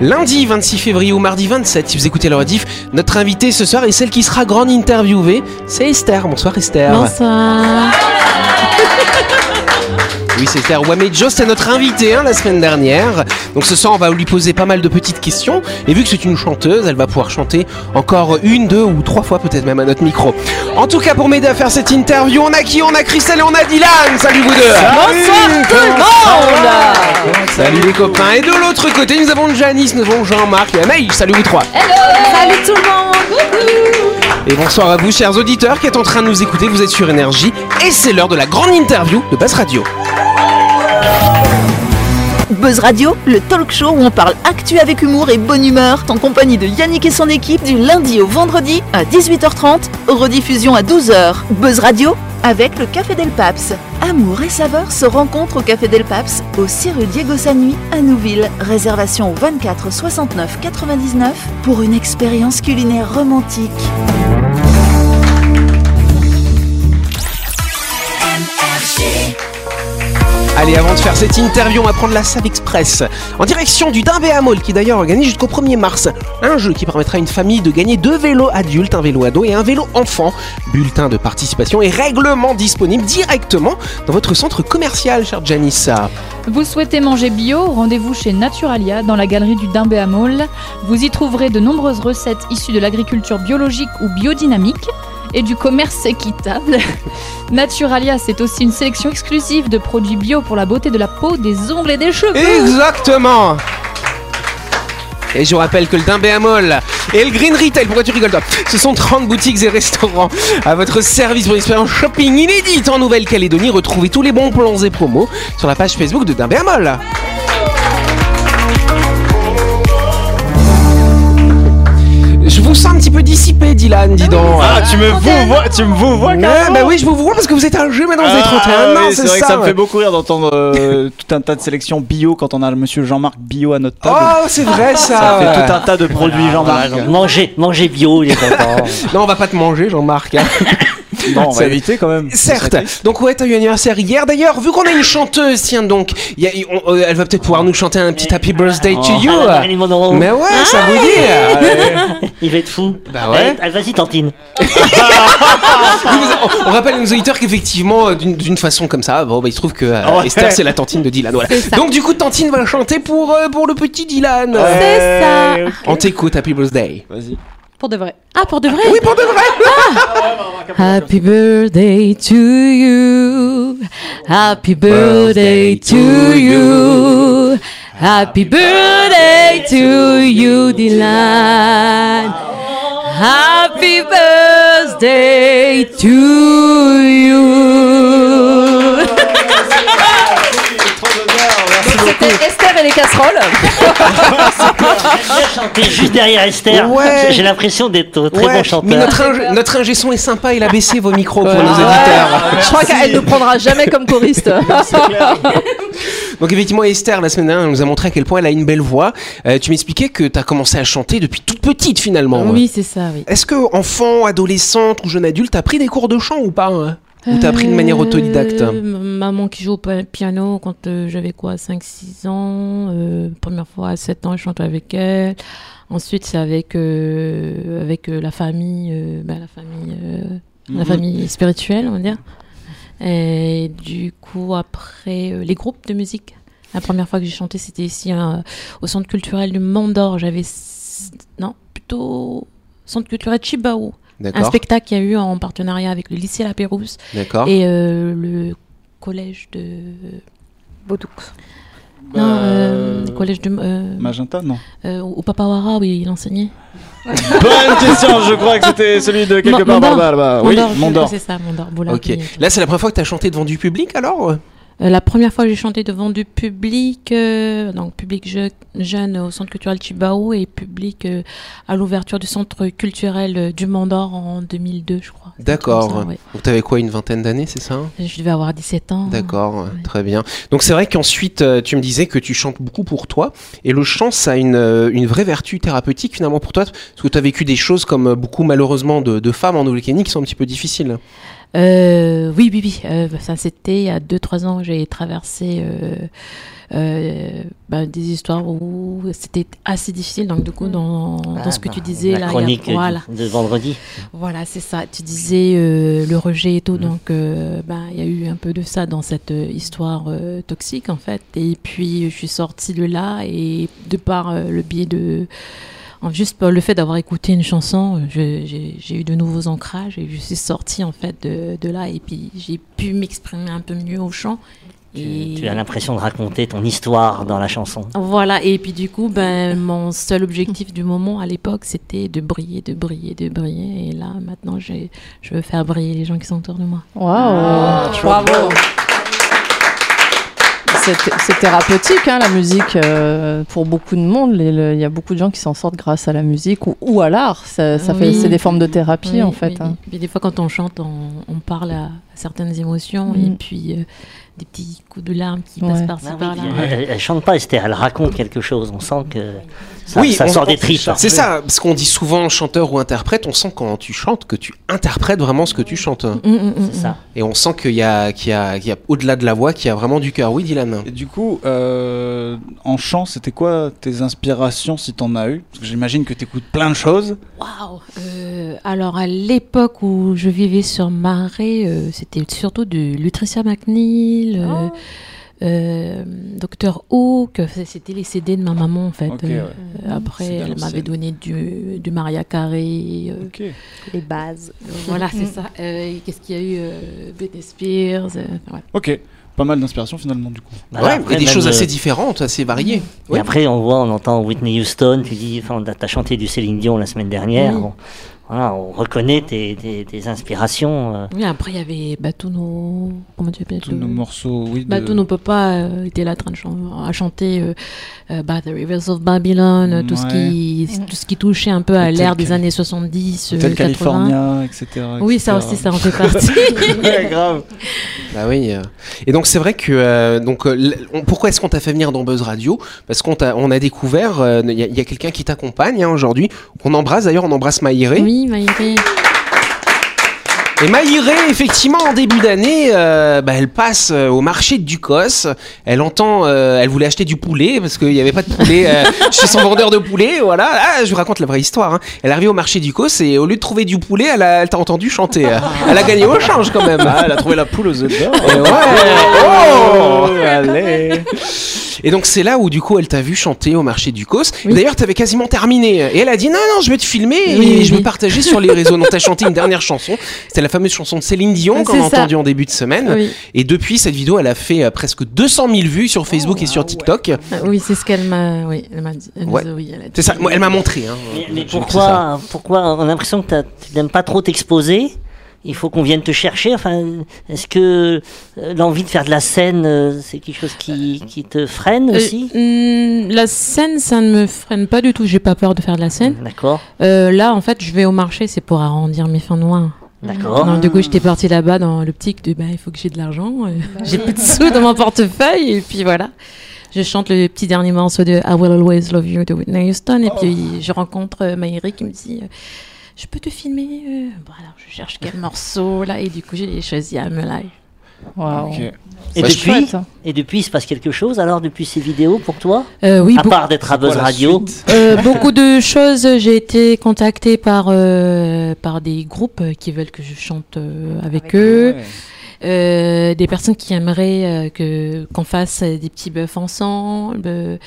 lundi 26 février ou mardi 27 si vous écoutez le rediff. Notre invitée ce soir est celle qui sera grande interviewée, c'est Esther. Bonsoir Esther. Bonsoir. Oui, c'est Esther Wamejo, c'était notre invitée hein, la semaine dernière. Donc ce soir, on va lui poser pas mal de petites questions. Et vu que c'est une chanteuse, elle va pouvoir chanter encore une, deux ou trois fois peut-être même à notre micro. En tout cas, pour m'aider à faire cette interview, on a qui On a Christelle et on a Dylan. Salut vous deux. Bonsoir tout le monde. Salut les copains. Et de l'autre côté, nous avons Janice, nous avons Jean-Marc et Amaï. Salut vous trois. Salut tout le monde. Et bonsoir à vous, chers auditeurs, qui êtes en train de nous écouter. Vous êtes sur Énergie et c'est l'heure de la grande interview de Basse Radio. Buzz Radio, le talk show où on parle actu avec humour et bonne humeur, en compagnie de Yannick et son équipe du lundi au vendredi à 18h30, rediffusion à 12h. Buzz Radio avec le Café Del Paps. Amour et saveur se rencontrent au Café Del Paps, au 6 rue Diego Sanui à Nouville. Réservation au 24 69 99 pour une expérience culinaire romantique. Allez, avant de faire cette interview, on va prendre la Save Express en direction du Dimbé à Mall qui d'ailleurs organise jusqu'au 1er mars un jeu qui permettra à une famille de gagner deux vélos adultes, un vélo ado et un vélo enfant. Bulletin de participation et règlement disponible directement dans votre centre commercial, cher Janissa. Vous souhaitez manger bio? Rendez-vous chez Naturalia dans la galerie du Dimbé à Maule. Vous y trouverez de nombreuses recettes issues de l'agriculture biologique ou biodynamique et du commerce équitable. Naturalia, c'est aussi une sélection exclusive de produits bio pour la beauté de la peau, des ongles et des cheveux. Exactement et je vous rappelle que le Dimbé à et le Green Retail, pourquoi tu rigoles toi? Ce sont 30 boutiques et restaurants à votre service pour une expérience shopping inédite en Nouvelle-Calédonie. Retrouvez tous les bons plans et promos sur la page Facebook de Dimbé à. Je vous sens un petit peu dissipé, Dylan, dis donc. Ah, tu me vous vois, tu me vous vois Ouais, carrément bah oui, je vous vois parce que vous êtes un jeu maintenant, vous 31 Ah, oui, c'est vrai que ça. me fait beaucoup rire d'entendre euh, tout un tas de sélections bio quand on a le monsieur Jean-Marc Bio à notre table. Oh, c'est vrai ça. ça fait tout un tas de produits Jean-Marc. Manger, manger bio, il est content. Non, on va pas te manger, Jean-Marc. hein. Non, on va C'est- éviter quand même. Certes. Donc ouais, t'as eu anniversaire hier. D'ailleurs, vu qu'on a une chanteuse, tiens donc, y a- on- euh, elle va peut-être pouvoir nous chanter un petit Happy Birthday to Oh. you. Ah, Monroe. Mais ouais, ça vous dit. Il va être fou. Bah ouais. Allez, vas-y, Tantine. On, rappelle à nos auditeurs qu'effectivement, euh, d'une d'une façon comme ça, bon, bah, il se trouve que euh, Ah ouais. Esther, c'est la tantine de Dylan. Voilà. Donc du coup, Tantine va chanter pour, euh, pour le petit Dylan. C'est ça. On t'écoute, Happy Birthday. Vas-y. Pour de vrai. Ah, pour de vrai? Oui, pour de vrai. Happy birthday to you. Happy birthday to you. Happy birthday to you, Dylan. Happy birthday to you. C'était Esther et les casseroles. Chanté juste derrière Esther. Ouais. J'ai l'impression d'être euh, très Ouais, bon chanteur. mais notre, ingé- notre ingé son est sympa, il a baissé vos micros pour nos Ouais. auditeurs. Je crois qu'elle ne prendra jamais comme choriste. Donc effectivement Esther la semaine dernière elle nous a montré à quel point elle a une belle voix. Euh, tu m'expliquais que tu as commencé à chanter depuis toute petite finalement. Oui, c'est ça, oui. Est-ce que enfant, adolescente ou jeune adulte, t'as pris des cours de chant ou pas hein? Ou t'as appris de manière autodidacte Euh, Maman qui joue au pi- piano quand euh, j'avais quoi, 5-6 ans. euh, première fois à 7 ans, je chante avec elle. Ensuite, c'est avec, euh, avec euh, la famille, euh, bah, la famille, euh, la Mhm. famille spirituelle, on va dire. Et du coup, après, euh, les groupes de musique. La première fois que j'ai chanté, c'était ici hein, au centre culturel du Mont d'Or. J'avais. Non, plutôt. Centre culturel Chibao. Un spectacle qu'il y a eu en partenariat avec le lycée La Pérouse et euh, le collège de. Baudoux. Non, euh, Euh, le collège de. euh, Magenta, non. euh, au Papawara, oui, il enseignait. Bonne question, je crois que c'était celui de quelque part Mondor. par là-bas. Oui, Mondor. C'est ça, Mondor. Boula. Là c'est la première fois que t'as chanté devant du public alors? Euh, la première fois que j'ai chanté devant du public, euh, donc public je- jeune au centre culturel Chibao et public euh, à l'ouverture du centre culturel du Mont d'Or en 2002, je crois. D'accord. Ouais. Donc t'avais quoi une vingtaine d'années c'est ça? Je devais avoir 17 ans. D'accord, Ouais. très bien. Donc c'est vrai qu'ensuite, tu me disais que tu chantes beaucoup pour toi, et le chant, ça a une, une vraie vertu thérapeutique finalement pour toi, parce que tu as vécu des choses comme beaucoup malheureusement de, de femmes en Nouvelle-Calédonie qui sont un petit peu difficiles. Euh, oui, oui, oui. Euh, ça, c'était il y a 2-3 ans. J'ai traversé euh, ben, des histoires où c'était assez difficile. Donc, du coup, dans, dans Ah, ce que tu bah, disais la là, a- chronique voilà. de vendredi. Voilà, c'est ça. Tu disais euh, le rejet et tout, donc euh, ben, il y a eu un peu de ça dans cette histoire toxique en fait. Et puis je suis sortie de là et de par le biais de juste par le fait d'avoir écouté une chanson, j'ai eu de nouveaux ancrages et je suis sortie en fait de, de là et puis j'ai pu m'exprimer un peu mieux au chant. Tu, Et- tu as l'impression de raconter ton histoire dans la chanson. voilà, et puis du coup, ben, mon seul objectif du moment à l'époque, c'était de briller, de briller, de briller. Et là, maintenant, j'ai- je veux faire briller les gens qui sont autour de moi. Waouh Bravo C'est thérapeutique, hein, la musique, euh, pour beaucoup de monde. Il y a beaucoup de gens qui s'en sortent grâce à la musique ou, ou à l'art. Ça, Oui. c'est des formes de thérapie, Oui, en fait. oui, hein. des fois, quand on chante, on, on parle à certaines émotions Mm. et puis euh, des petits coups de larmes qui Ouais. passent par-ci, Ah oui, par-là. elle, elle chante pas, Esther, elle raconte quelque chose. On sent que ça, Oui, ça on- sort des tripes. C'est ça, parce qu'on dit souvent chanteur ou interprète, on sent quand tu chantes que tu interprètes vraiment ce que tu chantes. Mm, mm, mm, C'est ça. Et on sent qu'il y a, qu'il y a, qu'il y a au-delà de la voix, qu'il y a vraiment du cœur. Oui, Dylan. Et du coup, euh, en chant, c'était quoi tes inspirations si t'en as eu? Parce que j'imagine que t'écoutes plein de choses. Waouh Euh, Alors à l'époque où je vivais sur Marais, euh, c'était surtout de Lutricia McNeil, euh, euh, Dr Hook, c'était les CD de ma maman en fait. Ouais. Euh, après, elle m'avait donné du, du Maria Carey. euh. Les bases. voilà, c'est ça. Euh, et Qu'est-ce qu'il y a eu euh, Britney Spears. euh. Ok. Pas mal d'inspiration finalement du coup. Ouais, après, et des choses assez différentes, assez variées. Et Oui. après, on voit, on entend Whitney Houston, tu dis, enfin, t'as chanté du Céline Dion la semaine dernière. Oui. Bon, voilà, on reconnaît tes, tes- tes inspirations. euh. Oui, après, il y avait bah, tous nos. Comment tu appelles Tous nos morceaux, oui. Bah, de- tous nos papas euh, étaient là en train de chan- à chanter euh, euh, bah, The Rivers of Babylon, euh, tout, ce qui, tout ce qui touchait un peu à Hotel l'ère des Cali- années 70, euh, Hotel 80. California, etc. Oui, ça etc. aussi, ça en fait partie. Ouais, grave. Bah oui. euh. Et donc c'est vrai que euh, donc euh, l- on- pourquoi est-ce qu'on t'a fait venir dans Buzz Radio? Parce qu'on t'a- on a découvert, euh, il y a, il y a quelqu'un qui t'accompagne hein, aujourd'hui. On embrasse d'ailleurs, on embrasse Maïré. oui, Maïré. Et Maïré, effectivement, en début d'année, euh, bah, elle passe euh, au marché de Ducos. Elle entend, euh, elle voulait acheter du poulet parce qu'il n'y avait pas de poulet euh, chez son vendeur de poulet. Voilà. Ah, je vous raconte la vraie histoire. hein. Elle est arrivée au marché du Ducos et au lieu de trouver du poulet, elle, a- elle t'a entendu chanter. euh. Elle a gagné au change quand même. Ah, elle a trouvé la poule aux œufs d'or. Ouais. Oh allez. Et donc c'est là où du coup elle t'a vu chanter au marché du Cos. Oui. D'ailleurs t'avais quasiment terminé. Et elle a dit non non je vais te filmer et Oui, je vais partager sur les réseaux. Donc t'as chanté une dernière chanson. C'était la fameuse chanson de Céline Dion qu'on a entendue en début de semaine. Oui, Et depuis cette vidéo elle a fait euh, presque 200 000 vues sur Facebook et sur TikTok. Ah, oui c'est ce qu'elle m'a oui, elle m'a dit. Ouais. a- oui, elle a dit. C'est ça. Elle m'a montré. Hein. Mais, pourquoi, pourquoi on a l'impression que tu n'aimes pas trop t'exposer il faut qu'on vienne te chercher. Enfin, est-ce que euh, l'envie de faire de la scène, euh, c'est quelque chose qui, qui te freine Euh, aussi hum, la scène, ça ne me freine pas du tout. J'ai pas peur de faire de la scène. D'accord, Euh, là, en fait, je vais au marché, c'est pour arrondir mes fins de mois. d'accord. Donc, du coup, j'étais partie là-bas dans l'optique de bah, il faut que j'ai de l'argent. euh, j'ai plus de sous dans mon portefeuille. Et puis voilà. Je chante le petit dernier morceau de I Will Always Love You de Whitney Houston. Et puis, je rencontre euh, Maïri qui me dit euh, Je peux te filmer euh Bon, alors, je cherche quel morceau là. Et du coup, j'ai choisi I'm Alive. Waouh. Ok. Et Bah, depuis, chouette, hein. et depuis, il se passe quelque chose alors depuis ces vidéos pour toi Euh, oui, À part d'être à Buzz Radio. Euh, beaucoup de choses. J'ai été contactée par, euh, par des groupes qui veulent que je chante euh, avec, eux. Ouais. Euh, des personnes qui aimeraient euh, que qu'on fasse des petits bœufs ensemble.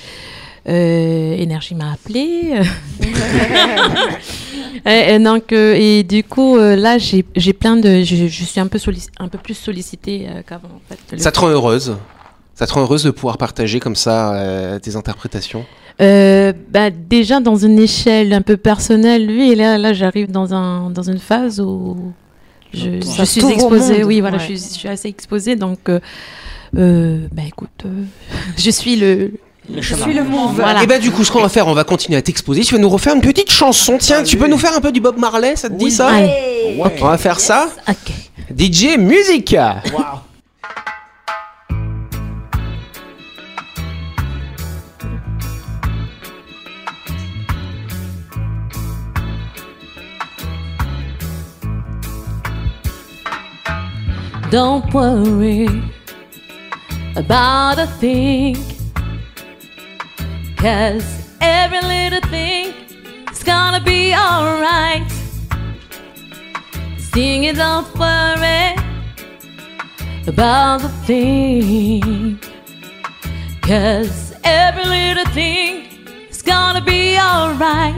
Euh, Énergie m'a appelé. et, et donc euh, et du coup euh, là j'ai j'ai plein de je, je suis un peu sollic- un peu plus sollicitée euh, qu'avant en fait. Le- Ça te rend heureuse? Ça te rend heureuse de pouvoir partager comme ça euh, tes interprétations? Euh, bah, déjà dans une échelle un peu personnelle, lui, et là, là j'arrive dans, un, dans une phase où je, suis exposée. Oui, voilà, ouais. je, suis, je suis assez exposée. Donc, euh, euh, bah, écoute, euh, je suis le. Le Je chemin. suis le move. Voilà. Et bah du coup ce qu'on va faire, on va continuer à t'exposer. Tu vas nous refaire une petite chanson. Tiens, tu peux nous faire un peu du Bob Marley, ça te dit ça Allez. On va faire ça. Ok. DJ musique. Don't worry about a thing. Cause every little thing is gonna be alright. Sing it, don't worry about the thing. Cause every little thing is gonna be alright.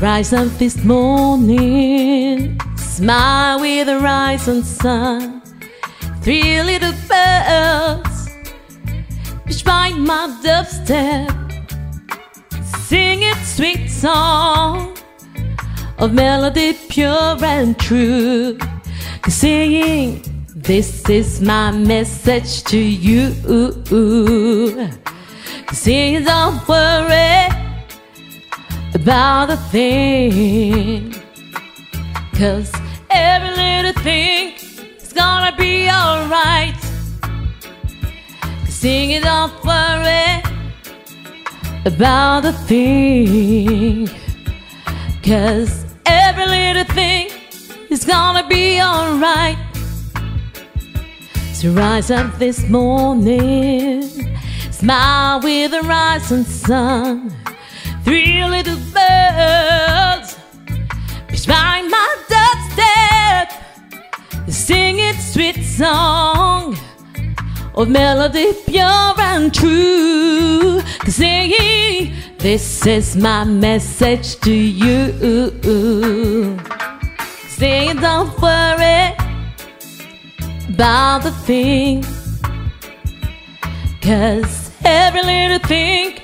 Rise up this morning, smile with the rising sun. Three little birds, which by my dubstep, sing its sweet song of melody pure and true. Singing, this is my message to you. Sing, don't worry about a thing. Cause every little thing is gonna be alright. Sing it, don't worry about a thing. Cause every little thing is gonna be alright. So rise up this morning, smile with the rising sun. Three little birds behind my doorstep, sing its sweet song of melody pure and true. Singing, this is my message to you. Sing, don't worry about the thing, cause every little thing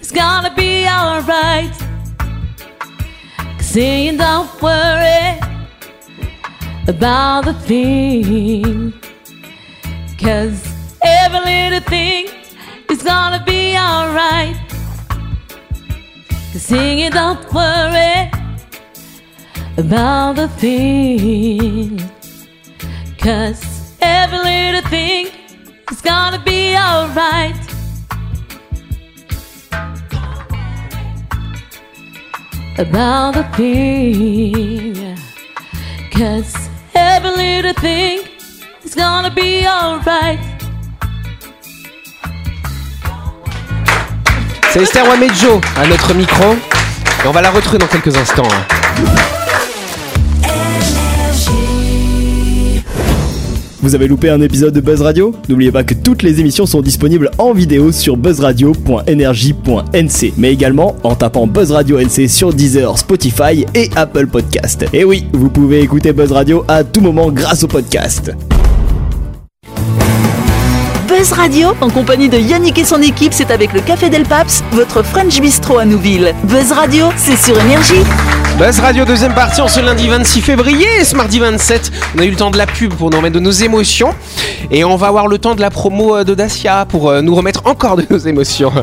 is gonna be alright. Sing, don't worry about the thing, cause every little thing is gonna be alright. Sing it, don't worry about the thing, cause every little thing is gonna be alright. About the thing, cause every little thing is gonna be alright. C'est Esther Wamejo à notre micro. Et on va la retrouver dans quelques instants. hein. Vous avez loupé un épisode de Buzz Radio? N'oubliez pas que toutes les émissions sont disponibles en vidéo sur buzzradio.energie.nc, mais également en tapant Buzz Radio NC sur Deezer, Spotify et Apple Podcast. Et oui, vous pouvez écouter Buzz Radio à tout moment grâce au podcast. Buzz Radio, en compagnie de Yannick et son équipe, c'est avec le Café Del Paps, votre French Bistro à Nouville. Buzz Radio, c'est sur Énergie. Buzz Radio, deuxième partie en ce lundi 26 février. Et ce mardi 27, on a eu le temps de la pub pour nous remettre de nos émotions. Et on va avoir le temps de la promo euh, de pour euh, nous remettre encore de nos émotions.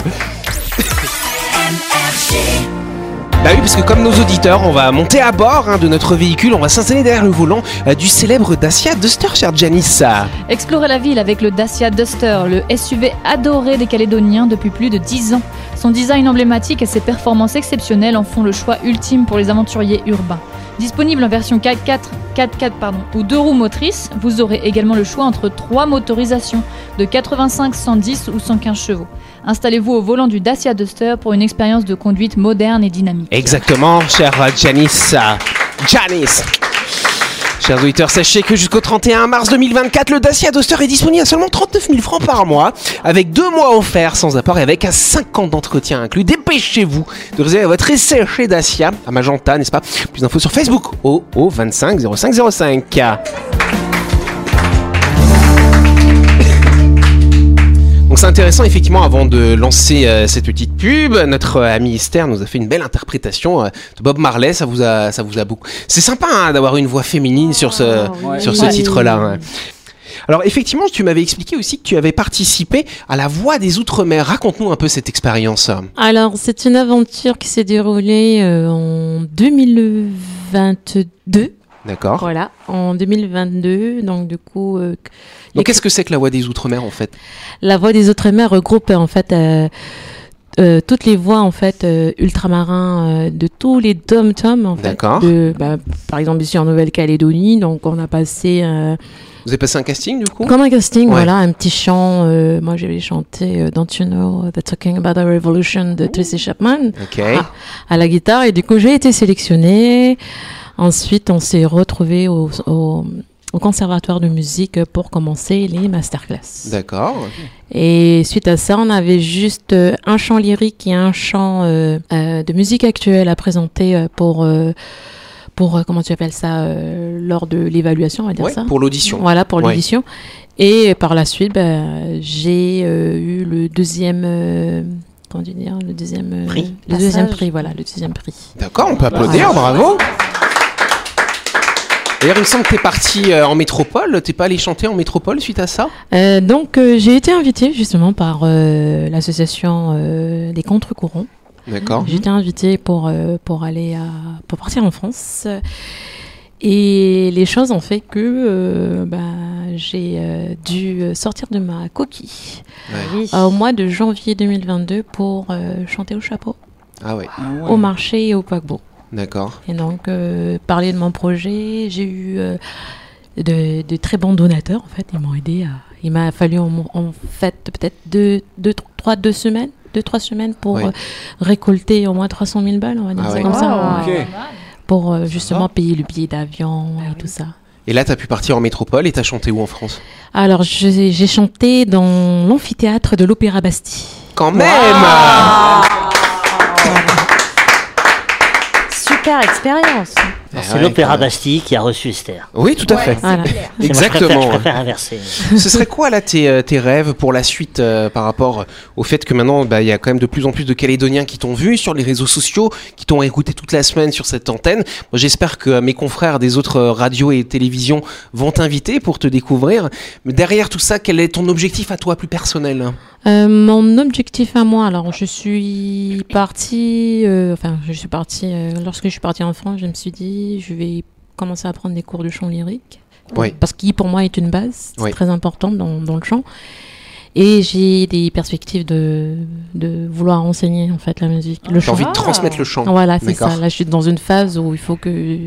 Bah oui, parce que comme nos auditeurs, on va monter à bord hein, de notre véhicule, on va s'installer derrière le volant euh, du célèbre Dacia Duster, cher Janice. Explorer la ville avec le Dacia Duster, le SUV adoré des Calédoniens depuis plus de 10 ans. Son design emblématique et ses performances exceptionnelles en font le choix ultime pour les aventuriers urbains. Disponible en version 4x4, 4x4 pardon, ou deux roues motrices, vous aurez également le choix entre trois motorisations de 85, 110 ou 115 chevaux. Installez-vous au volant du Dacia Duster pour une expérience de conduite moderne et dynamique. Exactement, cher Janice. Janice. Chers auditeurs, sachez que jusqu'au 31 mars 2024, le Dacia Duster est disponible à seulement 39 000 francs par mois, avec deux mois offerts sans apport et avec un 5 ans d'entretien inclus. Dépêchez-vous de réserver votre essai chez Dacia, à Magenta, n'est-ce pas? Plus d'infos sur Facebook au 25 05 05. C'est intéressant effectivement avant de lancer euh, cette petite pub, notre euh, ami Esther nous a fait une belle interprétation euh, de Bob Marley, ça vous a ça vous a beaucoup. C'est sympa hein, d'avoir une voix féminine sur ce Ah, sur ce titre-là. hein. Alors effectivement, tu m'avais expliqué aussi que tu avais participé à la Voix des Outre-mer. Raconte-nous un peu cette expérience. Alors, c'est une aventure qui s'est déroulée euh, en 2022. D'accord. Voilà, en 2022. Donc, du coup, euh, Donc qu'est-ce que c'est que la Voix des Outre-mer en fait? La Voix des Outre-mer regroupe en fait euh, euh, toutes les voix en fait euh, ultramarins de tous les dom-toms en fait. D'accord. Bah, par exemple ici en Nouvelle-Calédonie, donc on a passé Vous avez passé un casting du coup? Comme un casting, Ouais. voilà, un petit chant. moi j'avais chanté Don't You Know The Talking About the Revolution de Tracy Chapman Ok. Ah. à la guitare et du coup j'ai été sélectionnée. Ensuite on s'est retrouvés au, au, au conservatoire de musique pour commencer les masterclass. D'accord. Et suite à ça, on avait juste euh, un chant lyrique et un chant euh, euh, de musique actuelle à présenter pour, euh, pour comment tu appelles ça, euh, lors de l'évaluation, on va dire Ouais, ça. pour l'audition. Voilà, pour Ouais. l'audition. Et par la suite, ben, j'ai euh, eu le deuxième, euh, comment dire, le deuxième Prix. Le deuxième prix, voilà, le deuxième prix. D'accord, on peut applaudir, bravo. D'ailleurs, il me semble que t'es parti euh, en métropole. T'es pas allé chanter en métropole suite à ça? Euh, donc, euh, j'ai été invitée justement par euh, l'association euh, des contre-courants. D'accord. J'ai été invitée pour, euh, pour aller à, pour partir en France. Et les choses ont fait que euh, bah, j'ai euh, dû sortir de ma coquille euh, au mois de janvier 2022 pour euh, chanter au chapeau, Ah ouais, Ah ouais. au marché et au paquebot. D'accord. Et donc, euh, parler de mon projet, j'ai eu euh, de, de très bons donateurs, en fait. Ils m'ont aidé à... Il m'a fallu en, en fait peut-être deux, deux, trois, deux semaines, deux, trois semaines pour Oui. euh, récolter au moins 300 000 balles, on va dire Ah ça comme ça. Wow. Pour euh, justement payer le billet d'avion Ah et tout ça. Et là, t'as pu partir en métropole et t'as chanté où en France? Alors, j'ai j'ai chanté dans l'amphithéâtre de l'Opéra Bastille. Quand même Super expérience. Eh C'est ouais, l'Opéra. Bastille qui a reçu Esther. Oui, tout à fait. Voilà. C'est- moi, je préfère- Exactement. Je préfère inverser. Ce serait quoi là tes, euh, tes rêves pour la suite euh, par rapport au fait que maintenant bah, il y a quand même de plus en plus de Calédoniens qui t'ont vu sur les réseaux sociaux, qui t'ont écouté toute la semaine sur cette antenne? Moi j'espère que euh, mes confrères des autres radios et télévisions vont t'inviter pour te découvrir. Mais derrière tout ça, quel est ton objectif à toi plus personnel? Euh, mon objectif à moi, alors je suis partie, euh, enfin je suis partie, euh, lorsque je suis partie en France, je me suis dit je vais commencer à prendre des cours de chant lyrique. Oui. Parce qu'il pour moi est une base, c'est Oui. très importante dans, dans le chant. Et j'ai des perspectives de, de vouloir enseigner en fait la musique, le J'ai chant. envie de transmettre le chant. Voilà, c'est ça. Là, je suis dans une phase où il faut que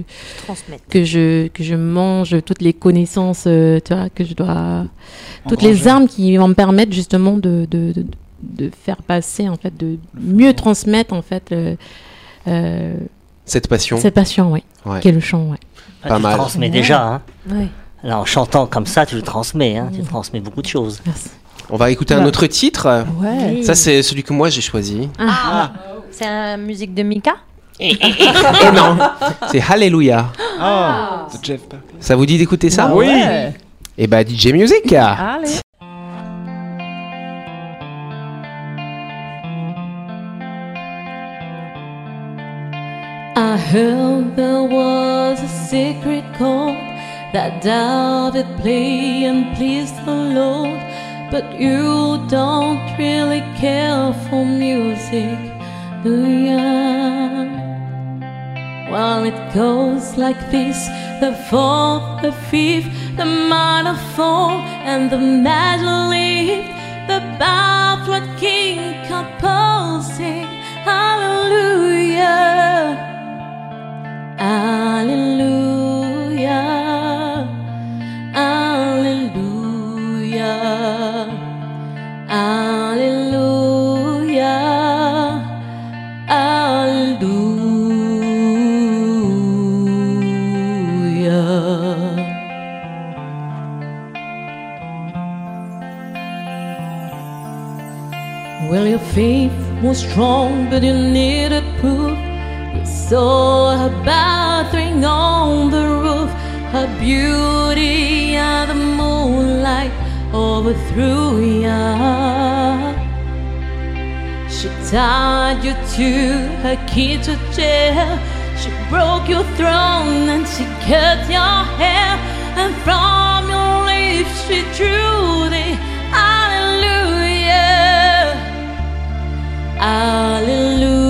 Transmettre. que je que je mange toutes les connaissances, euh, tu vois, que je dois toutes les armes qui vont me permettre justement de, de, de, de faire passer en fait, de mieux transmettre en fait euh, euh, Cette passion. cette passion, oui, Ouais. qui est le chant, ouais. Ah, Pas tu mal. le transmets déjà. Hein. Ouais. Alors, en chantant comme ça, tu le transmets. Hein. Tu transmets beaucoup de choses. Merci. On va écouter un Ouais. autre titre. Ouais. Ça c'est celui que moi j'ai choisi. Ah. C'est la musique de Mika Et non, c'est Hallelujah. Ah, de Jeff Buckley. Ça vous dit d'écouter ça Oui. Et bah DJ Music. Allez. I heard there was a secret chord that David played and pleased the Lord, but you don't really care for music, do ya? Well, it goes like this the fourth, the fifth, the minor fall, and the major lift, the baffled king composing. Hallelujah. Well, your faith was strong, but you needed proof. You saw her bathing on the roof, her beauty and the moonlight overthrew ya. She tied you to her kitchen chair. She broke your throne and she cut your hair. And from your lips she drew the Hallelujah. Alleluia.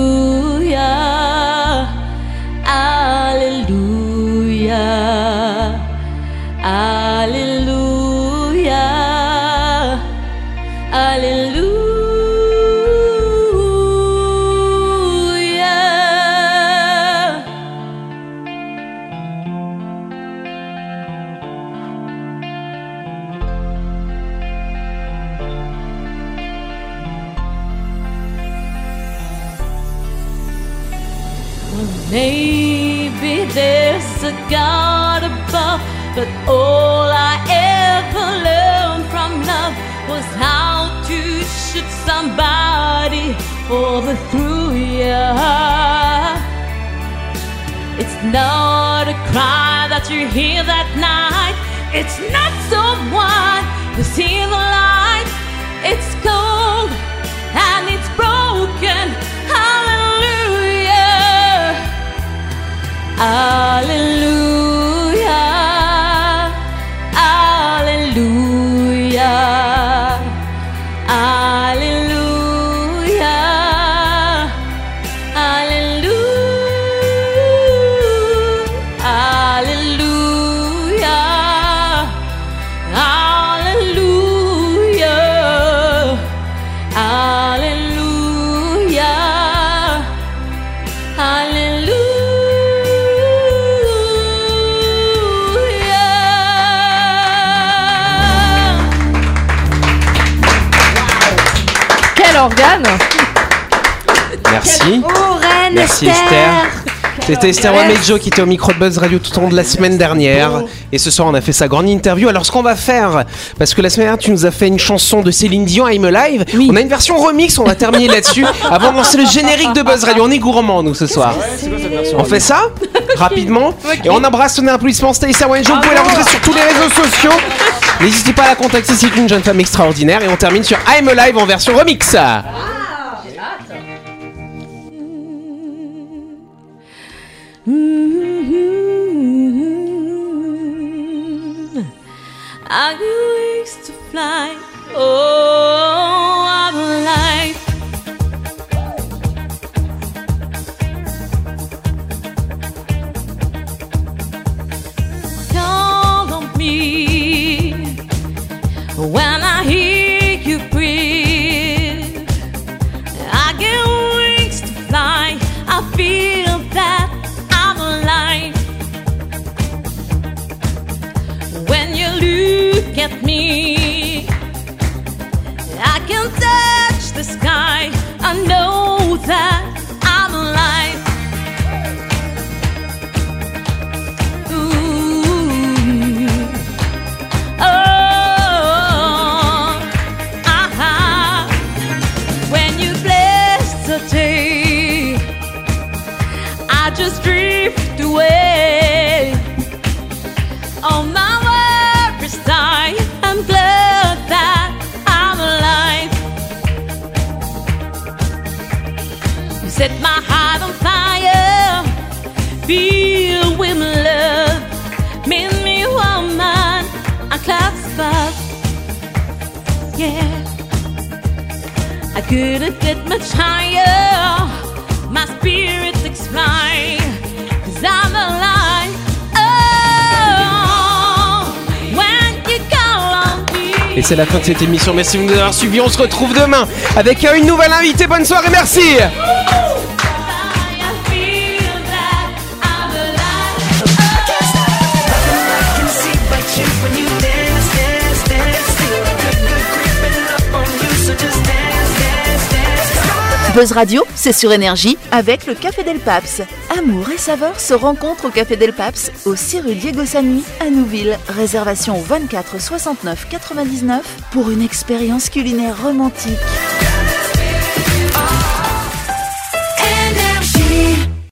Not a cry that you hear that night. It's not someone who's in the light. It's cold and it's broken. Hallelujah. Hallelujah. Quel organe Merci. Oh, reine Merci Esther. C'était Esther Wamejo qui était au micro de Buzz Radio tout au long de la semaine dernière. Et ce soir, on a fait sa grande interview. Alors, ce qu'on va faire, parce que la semaine dernière, tu nous as fait une chanson de Céline Dion, I'm Alive. On a une version remix, on va terminer là-dessus avant de lancer le générique de Buzz Radio. On est gourmand, nous, ce soir. On fait ça rapidement et on embrasse son applaudissement. C'était Esther Wamejo. Vous pouvez la retrouver sur tous les réseaux sociaux. N'hésitez pas à la contacter, c'est une jeune femme extraordinaire. Et on termine sur I'm Alive en version remix. I used to fly. Oh, Et c'est la fin de cette émission. Merci de nous avoir suivis. On se retrouve demain avec une nouvelle invitée. Bonne soirée, merci. Buzz Radio, c'est sur énergie avec le Café Del Paps. Amour et saveur se rencontrent au Café Del Paps, au 6 rue Diego Sanui, à Nouville. Réservation au 24 69 99 pour une expérience culinaire romantique.